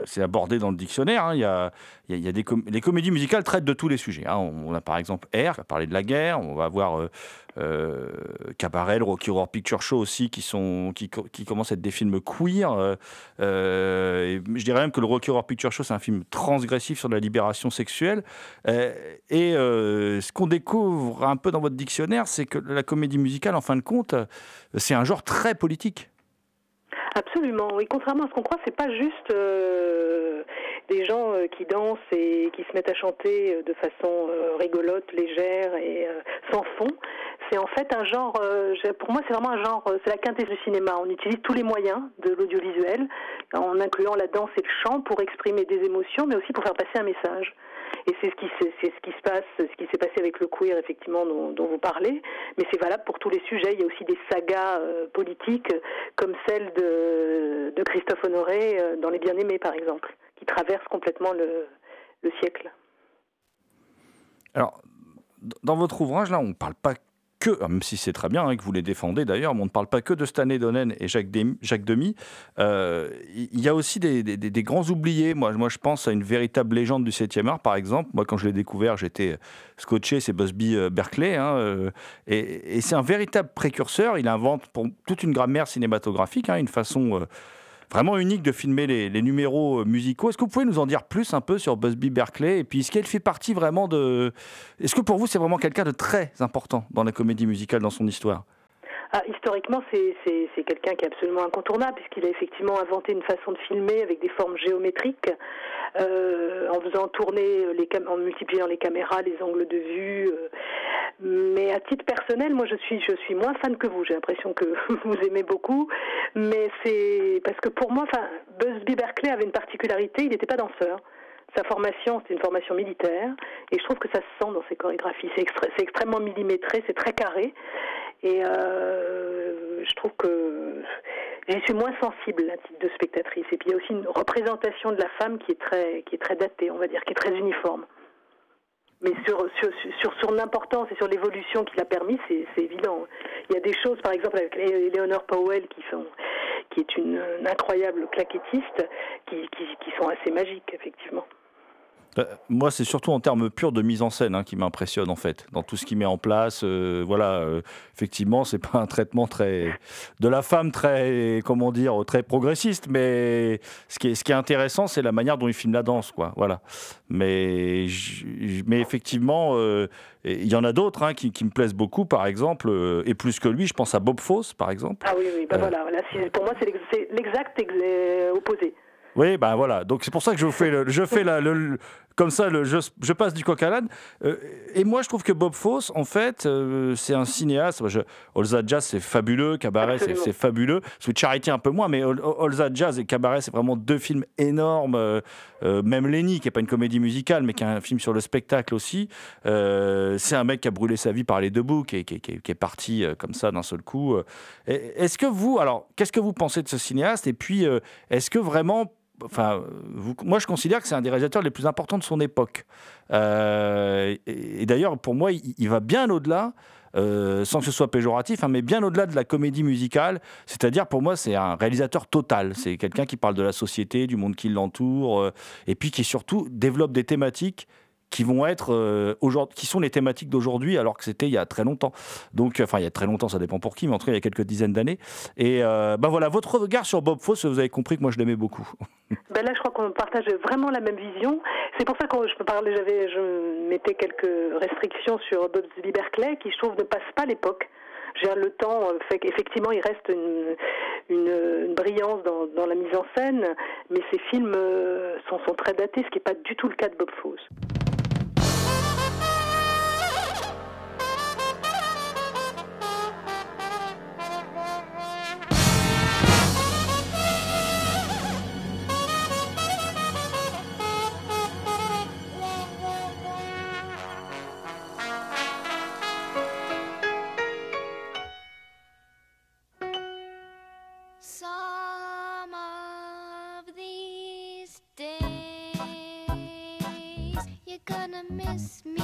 c'est abordé dans le dictionnaire. hein, y a, des les comédies musicales traitent de tous les sujets. hein. On, a par exemple Air, qui va parler de la guerre. On va avoir euh, euh, Cabaret, Rocky Horror Picture Show aussi, qui, commencent à être des films queer. je dirais même que le Rocky Horror Picture Show, c'est un film transgressif sur la libération sexuelle. Et ce qu'on découvre un peu dans votre dictionnaire, c'est que la comédie musicale, en fin de compte, c'est un genre très politique. Absolument, oui. Contrairement à ce qu'on croit, c'est pas juste euh, des gens euh, qui dansent et qui se mettent à chanter euh, de façon rigolote, légère et sans fond. C'est en fait un genre, pour moi, c'est vraiment un genre, c'est la quintessence du cinéma. On utilise tous les moyens de l'audiovisuel, en incluant la danse et le chant, pour exprimer des émotions, mais aussi pour faire passer un message. Et c'est ce qui se passe, ce qui s'est passé avec le queer effectivement dont, vous parlez, mais c'est valable pour tous les sujets. Il y a aussi des sagas euh, politiques comme celle de, Christophe Honoré euh, dans Les Bien-Aimés par exemple, qui traverse complètement le, le siècle. Alors, dans votre ouvrage, là, on ne parle pas que, ah, même si c'est très bien hein, que vous les défendez d'ailleurs, on ne parle pas que de Stanley Donen et Jacques, Dem- Jacques Demy. Euh, Il y a aussi des, grands oubliés. Moi, moi, je pense à une véritable légende du 7e art, par exemple. Moi, quand je l'ai découvert, j'étais scotché, c'est Busby euh, Berkeley. hein, euh, et et c'est un véritable précurseur. Il invente pour toute une grammaire cinématographique, hein, une façon. Vraiment unique de filmer les, les numéros euh, musicaux. Est-ce que vous pouvez nous en dire plus un peu sur Busby Berkeley Et puis, est-ce qu'elle fait partie vraiment de. Est-ce que pour vous, c'est vraiment quelqu'un de très important dans la comédie musicale, dans son histoire? Ah, historiquement, c'est c'est- c'est quelqu'un qui est absolument incontournable, puisqu'il a effectivement inventé une façon de filmer avec des formes géométriques, euh, en faisant tourner, les cam- en multipliant les caméras, les angles de vue. euh. mais à titre personnel, moi, je suis, je suis moins fan que vous. J'ai l'impression que vous aimez beaucoup, mais c'est parce que pour moi, enfin, Busby Berkeley avait une particularité, il n'était pas danseur. Sa formation, c'était une formation militaire, et je trouve que ça se sent dans ses chorégraphies. C'est c'est extrêmement millimétré, c'est très carré, et euh, je trouve que j'y suis moins sensible à titre de spectatrice. Et puis il y a aussi une représentation de la femme qui est très, qui est très datée, on va dire, qui est très uniforme. Mais sur, sur, sur son importance et sur l'évolution qu'il a permis, c'est évident. Il y a des choses, par exemple, avec Eleanor Powell, qui, sont, qui est une, une incroyable claquettiste, qui, qui, qui sont assez magiques, effectivement. Euh, Moi, c'est surtout en termes purs de mise en scène hein, qui m'impressionne, en fait, dans tout ce qu'il met en place. euh, voilà, euh, effectivement, c'est pas un traitement très. de la femme très. comment dire, très progressiste, mais ce qui est, ce qui est intéressant, c'est la manière dont il filme la danse, quoi. Voilà. Mais, j- mais effectivement, euh, il y en a d'autres hein, qui, qui me plaisent beaucoup, par exemple, euh, et plus que lui, je pense à Bob Fosse, par exemple. Ah oui, oui, bah voilà, pour moi, c'est l'ex- c'est l'exact ex- opposé. Oui, ben voilà. Donc c'est pour ça que je vous fais, le, je fais la, le- comme ça, le, je, je passe du coq à l'âne. Euh, et moi, je trouve que Bob Fosse, en fait, euh, c'est un cinéaste. Je, Olza Jazz, c'est fabuleux. Cabaret, c'est fabuleux. Sweet Charity, un peu moins, mais Ol- Olza Jazz et Cabaret, c'est vraiment deux films énormes. Euh, même Lenny, qui n'est pas une comédie musicale, mais qui est un film sur le spectacle aussi. C'est un mec qui a brûlé sa vie par les deux bouts, qui est, qui est- qui est- qui est parti comme ça d'un seul coup. Est-ce que vous, alors, qu'est-ce que vous pensez de ce cinéaste? Et puis, est-ce que vraiment Enfin, moi, je considère que c'est un des réalisateurs les plus importants de son époque. Euh, et, d'ailleurs, pour moi, il, il va bien au-delà, euh, sans que ce soit péjoratif, hein, mais bien au-delà de la comédie musicale. C'est-à-dire, pour moi, c'est un réalisateur total. C'est quelqu'un qui parle de la société, du monde qui l'entoure, euh, et puis qui surtout développe des thématiques qui vont être euh, aujourd'hui, qui sont les thématiques d'aujourd'hui, alors que c'était il y a très longtemps. Donc, enfin, il y a très longtemps, ça dépend pour qui, mais en tout cas, il y a quelques dizaines d'années. Et ben voilà, votre regard sur Bob Fosse, vous avez compris que moi, je l'aimais beaucoup. Ben là, je crois qu'on partage vraiment la même vision. C'est pour ça que je me parlais, j'avais, je mettais quelques restrictions sur Busby Berkeley, qui je trouve ne passe pas l'époque. Je le temps euh, fait qu'effectivement, il reste une, brillance dans, la mise en scène, mais ces films sont, sont très datés, ce qui n'est pas du tout le cas de Bob Fosse. Miss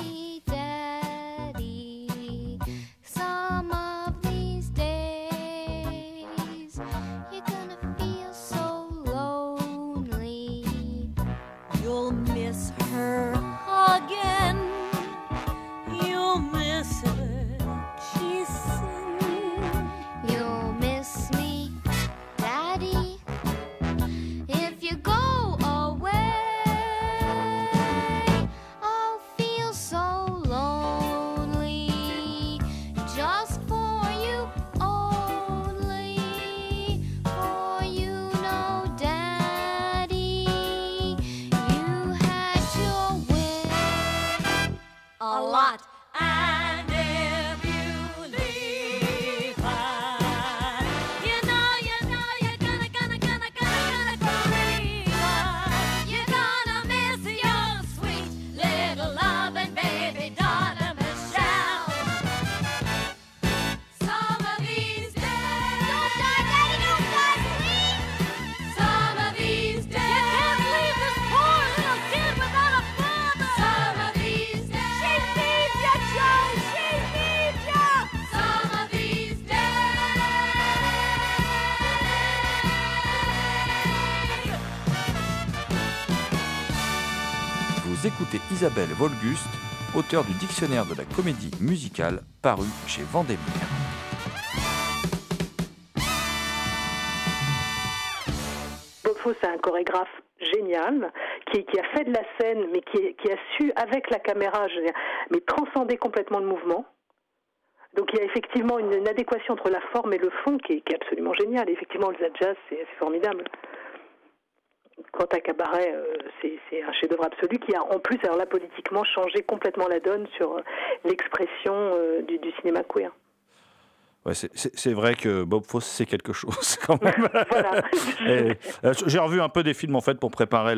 Isabelle Volguste, auteure du dictionnaire de la comédie musicale paru chez Vendémiaire. Bob Fosse est un chorégraphe génial qui, a fait de la scène, mais qui, a su, avec la caméra, mais transcender complètement le mouvement. Donc il y a effectivement une, adéquation entre la forme et le fond qui est, absolument géniale. Effectivement, le jazz, c'est formidable. Quant à Cabaret, euh, c'est un chef-d'œuvre absolu qui a en plus, alors là, politiquement, changé complètement la donne sur euh, l'expression euh, du, du cinéma queer. Ouais, c'est- vrai que Bob Fosse, c'est quelque chose quand même. Euh, J'ai revu un peu des films en fait pour préparer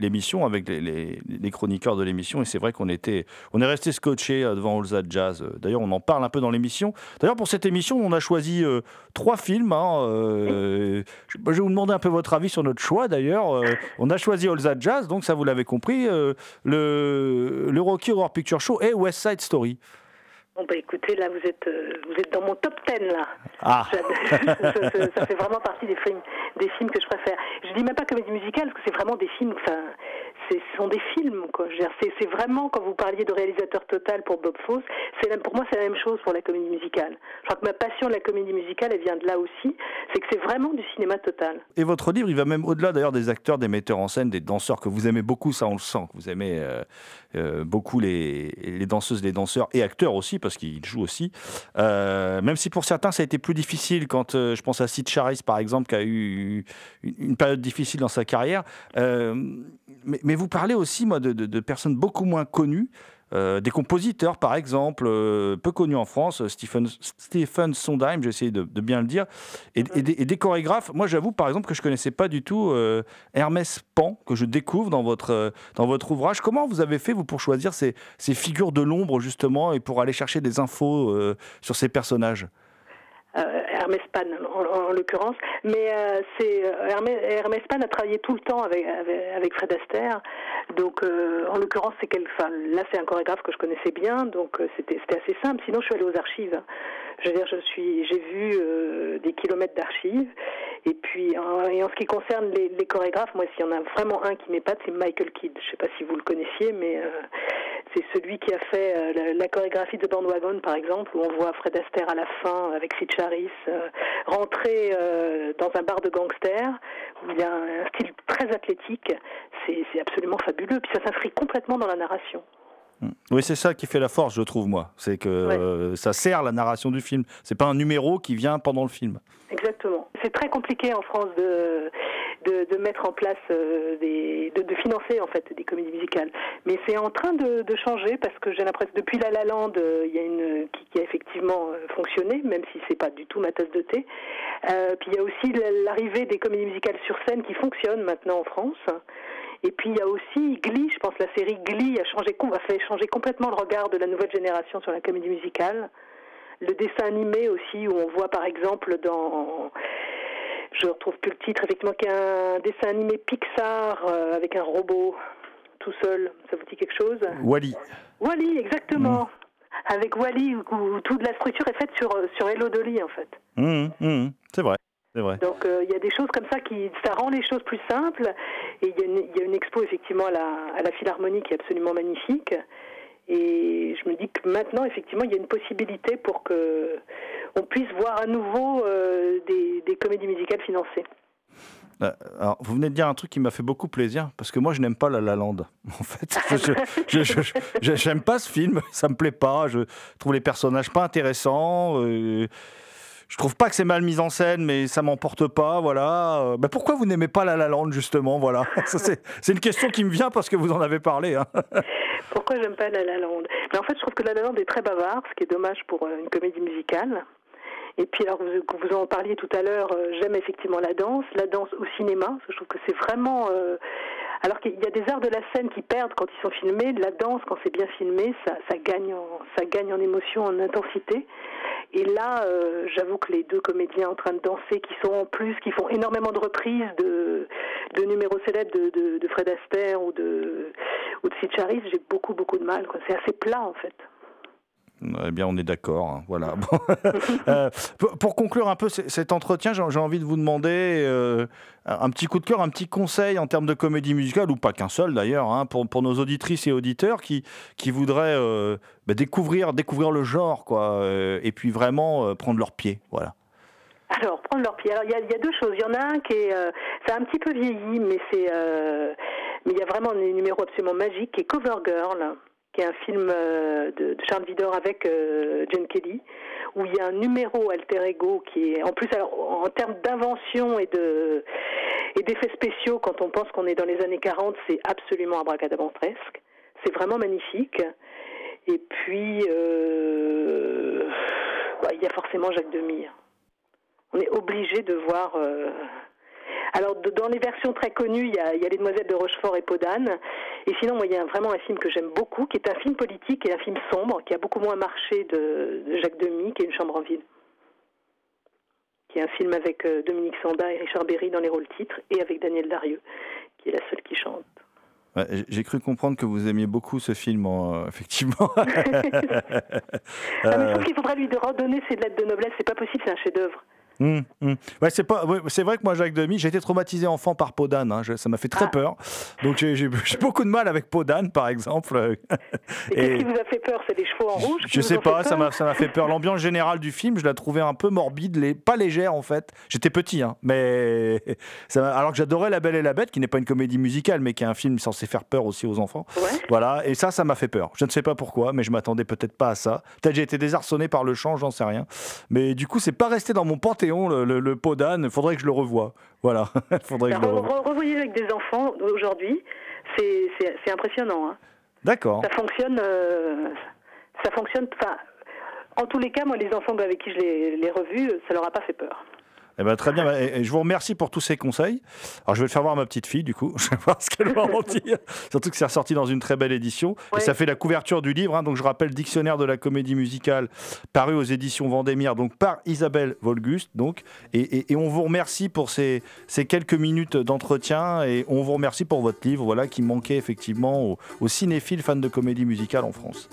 l'émission avec les, les- les chroniqueurs de l'émission et c'est vrai qu'on était, on est resté scotché euh, devant All That Jazz. Euh, D'ailleurs, on en parle un peu dans l'émission. D'ailleurs, pour cette émission, on a choisi euh, trois films. hein, euh, je, je vais vous demander un peu votre avis sur notre choix. D'ailleurs, on a choisi All That Jazz, donc ça vous l'avez compris, le, le Rocky Horror Picture Show et West Side Story. Bon bah écoutez, là vous êtes euh, vous êtes dans mon top 10 là. Ah. Ça, ça- ça fait vraiment partie des films des films que je préfère. Je dis même pas comédie musicale parce que c'est vraiment des films. Enfin, ce sont des films C'est vraiment quand vous parliez de réalisateur total pour Bob Fosse, pour moi c'est la même chose pour la comédie musicale. Je crois que ma passion de la comédie musicale elle vient de là aussi. C'est que c'est vraiment du cinéma total. Et votre livre, il va même au-delà d'ailleurs des acteurs, des metteurs en scène, des danseurs que vous aimez beaucoup, ça on le sent, que vous aimez euh, euh, beaucoup les, les danseuses, les danseurs et acteurs aussi, parce qu'ils jouent aussi. Euh, même si pour certains ça a été plus difficile, quand je pense à Sid Charis par exemple, qui a eu une, période difficile dans sa carrière. Mais, mais vous parlez aussi moi, de, personnes beaucoup moins connues. Euh, des compositeurs, par exemple, euh, peu connus en France, Stephen, Sondheim, j'ai essayé de, bien le dire, et, des, chorégraphes. Moi, j'avoue, par exemple, que je connaissais pas du tout euh, Hermès Pan, que je découvre dans votre, dans votre ouvrage. Comment vous avez fait, vous, pour choisir ces, ces figures de l'ombre, justement, et pour aller chercher des infos sur ces personnages? Hermès Pan en, en- en l'occurrence. Mais euh, c'est euh, Hermès, Hermès Pan a travaillé tout le temps avec, Fred Astaire. Donc euh, en l'occurrence, c'est quel, là c'est un chorégraphe que je connaissais bien, donc euh, c'était c'était assez simple. Sinon, je suis allée aux archives. Je veux dire, je suis, j'ai vu euh, des kilomètres d'archives. Et puis, en, ce qui concerne les, chorégraphes, moi, s'il y en a vraiment un qui m'épate, c'est Michael Kidd. Je sais pas si vous le connaissiez, mais euh, c'est celui qui a fait euh, la, chorégraphie de Bandwagon, par exemple, où on voit Fred Astaire à la fin avec Sid Charis rentrer dans un bar de gangsters où il a un style très athlétique. C'est absolument fabuleux. Puis ça s'inscrit complètement dans la narration. Oui, c'est ça qui fait la force, je trouve, moi. C'est que euh, ça sert la narration du film. C'est pas un numéro qui vient pendant le film. Exactement. C'est très compliqué en France de, de, de mettre en place euh, des, de, de financer en fait des comédies musicales. Mais c'est en train de, de changer parce que j'ai l'impression depuis La La Land, euh, il y a une qui, qui a effectivement euh, fonctionné, même si c'est pas du tout ma tasse de thé. Euh, puis il y a aussi l'arrivée des comédies musicales sur scène qui fonctionnent maintenant en France. Et puis il y a aussi Glee, je pense que la série Glee a changé, a fait changer complètement le regard de la nouvelle génération sur la comédie musicale. Le dessin animé aussi, où on voit par exemple dans, je retrouve plus le titre, effectivement, qui est un dessin animé Pixar euh, avec un robot tout seul. Ça vous dit quelque chose? Wally. Wally, exactement. Avec Wally, où, où toute la structure est faite sur sur Hello Dolly en fait. Hum, hum, c'est vrai. Vrai. Donc euh, il y a des choses comme ça qui ça rend les choses plus simples. Et il y, a une- il y a une expo effectivement à la, à la Philharmonie qui est absolument magnifique. Et je me dis que maintenant effectivement il y a une possibilité pour que on puisse voir à nouveau euh, des, des comédies musicales financées. Euh, Alors, vous venez de dire un truc qui m'a fait beaucoup plaisir, parce que moi, je n'aime pas La La Land. En fait, je, j'aime pas ce film, ça me plaît pas. Je trouve les personnages pas intéressants. euh, je trouve pas que c'est mal mis en scène, mais ça m'emporte pas. Voilà. Bah, pourquoi vous n'aimez pas La La Land justement Voilà? C'est, une question qui me vient parce que vous en avez parlé. hein. Pourquoi j'aime pas La La Land? Mais en fait, je trouve que La La Land est très bavard, ce qui est dommage pour euh, une comédie musicale. Et puis, alors, vous, vous en parliez tout à l'heure, euh, j'aime effectivement la danse, la danse au cinéma. Je trouve que c'est vraiment. alors qu'il y a des arts de la scène qui perdent quand ils sont filmés, la danse, quand c'est bien filmé, ça, gagne ça gagne en émotion, en intensité. Et là, euh, j'avoue que les deux comédiens en train de danser, qui sont en plus, qui font énormément de reprises de, de numéros célèbres de, de, de Fred Astaire ou de, ou de j'ai beaucoup, beaucoup de mal. C'est assez plat, en fait. Eh bien, on est d'accord. hein, Voilà. Euh, pour, conclure un peu cet entretien, j'ai envie de vous demander euh, un petit coup de cœur, un petit conseil en termes de comédie musicale, ou pas qu'un seul d'ailleurs, hein, pour, pour nos auditrices et auditeurs qui, qui voudraient euh, bah, découvrir, découvrir le genre, quoi, et puis vraiment prendre leur pied. Voilà. Alors, prendre leur pied. Il y, a- a deux choses. Il y en a un qui est, euh, c'est un petit peu vieilli, mais c'est, mais il y a vraiment un numéro absolument magique qui est Cover Girl, qui est un film euh, de, Charles Vidor avec euh, John Kelly, où il y a un numéro alter ego qui est, en plus, alors, en termes d'invention et de et d'effets spéciaux, quand on pense qu'on est dans les années 40, c'est absolument abracadabantesque. C'est vraiment magnifique. Et puis, euh, bah, il y a forcément Jacques Demy. On est obligé de voir. euh, Alors, de- dans les versions très connues, il y, a, il y a Les Demoiselles de Rochefort et Podane. Et sinon, moi, il y a vraiment un film que j'aime beaucoup, qui est un film politique et un film sombre, qui a beaucoup moins marché de, de Jacques Demy, qui est Une chambre en ville. Qui est un film avec euh, Dominique Sanda et Richard Berry dans les rôles titres, et avec Daniel Darieux, qui est la seule qui chante. Ouais, J'ai cru comprendre que vous aimiez beaucoup ce film, en- effectivement. Ah, mais je Euh, trouve qu'il faudrait lui redonner ses lettres de noblesse. C'est pas possible, c'est un chef-d'œuvre. Hum, hum. Ouais, c'est pas, ouais, c'est vrai que moi, Jacques Demy, j'ai été traumatisé enfant par Podane. hein, ça m'a fait très Ah. peur. Donc j'ai j'ai- j'ai beaucoup de mal avec Podane, par exemple. Et, qu'est-ce qui vous a fait peur? C'est les chevaux en rouge Je sais pas, ça m'a ça m'a fait peur. L'ambiance générale du film, je la trouvais un peu morbide, les, pas légère en fait. J'étais petit, hein, mais ça alors que j'adorais La Belle et la Bête, qui n'est pas une comédie musicale, mais qui est un film censé faire peur aussi aux enfants. Ouais. Voilà, et ça, ça m'a fait peur. Je ne sais pas pourquoi, mais je m'attendais peut-être pas à ça. Peut-être j'ai été désarçonné par le chant, j'en sais rien. Mais du coup, c'est pas resté dans mon panthéon le, le, le Podane. Il faudrait que je le revoie. Voilà, il faudrait que je le revoie. revoyez avec des enfants aujourd'hui, c'est impressionnant. hein. D'accord. Ça fonctionne, euh, ça fonctionne. En tous les cas, moi, les enfants avec qui je l'ai revu, ça leur a pas fait peur. Eh ben, très bien, et- et je vous remercie pour tous ces conseils. Alors je vais le faire voir à ma petite fille, du coup, je vais voir ce qu'elle va en dire. Surtout que c'est ressorti dans une très belle édition. Et ça fait la couverture du livre, hein. donc je rappelle Dictionnaire de la comédie musicale, paru aux éditions Vendémiaire, donc par Isabelle Volguste. Donc, et, et- et on vous remercie pour ces, ces quelques minutes d'entretien, et on vous remercie pour votre livre, voilà, qui manquait effectivement aux, aux cinéphiles fans de comédie musicale en France.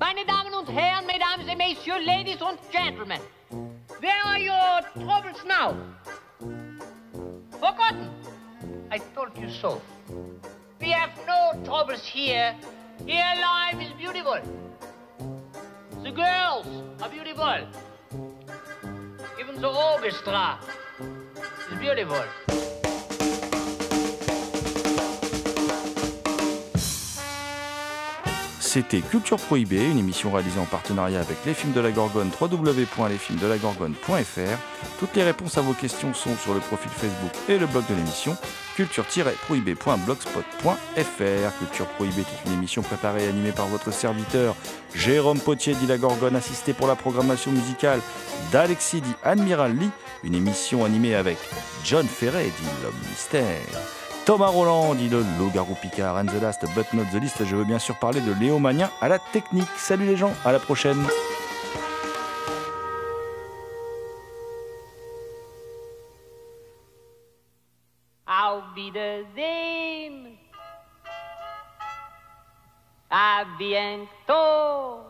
Meine Damen und Herren, Mesdames et Messieurs, Ladies and Gentlemen, where are your troubles now? Forgotten? I told you so. We have no troubles here. Here life is beautiful. The girls are beautiful. Even the orchestra is beautiful. C'était Culture Prohibée, une émission réalisée en partenariat avec Les Films de la Gorgone, www.lesfilmsdelagorgone.fr. Toutes les réponses à vos questions sont sur le profil Facebook et le blog de l'émission, culture-prohibée.blogspot.fr. Culture Prohibée est une émission préparée et animée par votre serviteur Jérôme Potier dit la Gorgone, assisté pour la programmation musicale d'Alexis dit Admiral Lee, une émission animée avec John Ferret dit l'homme mystère. Thomas Roland dit le loup-garou Picard and the last but not the least. Je veux bien sûr parler de Léo Magnin à la technique. Salut les gens, à la prochaine. Auf Wiedersehen. A bientôt.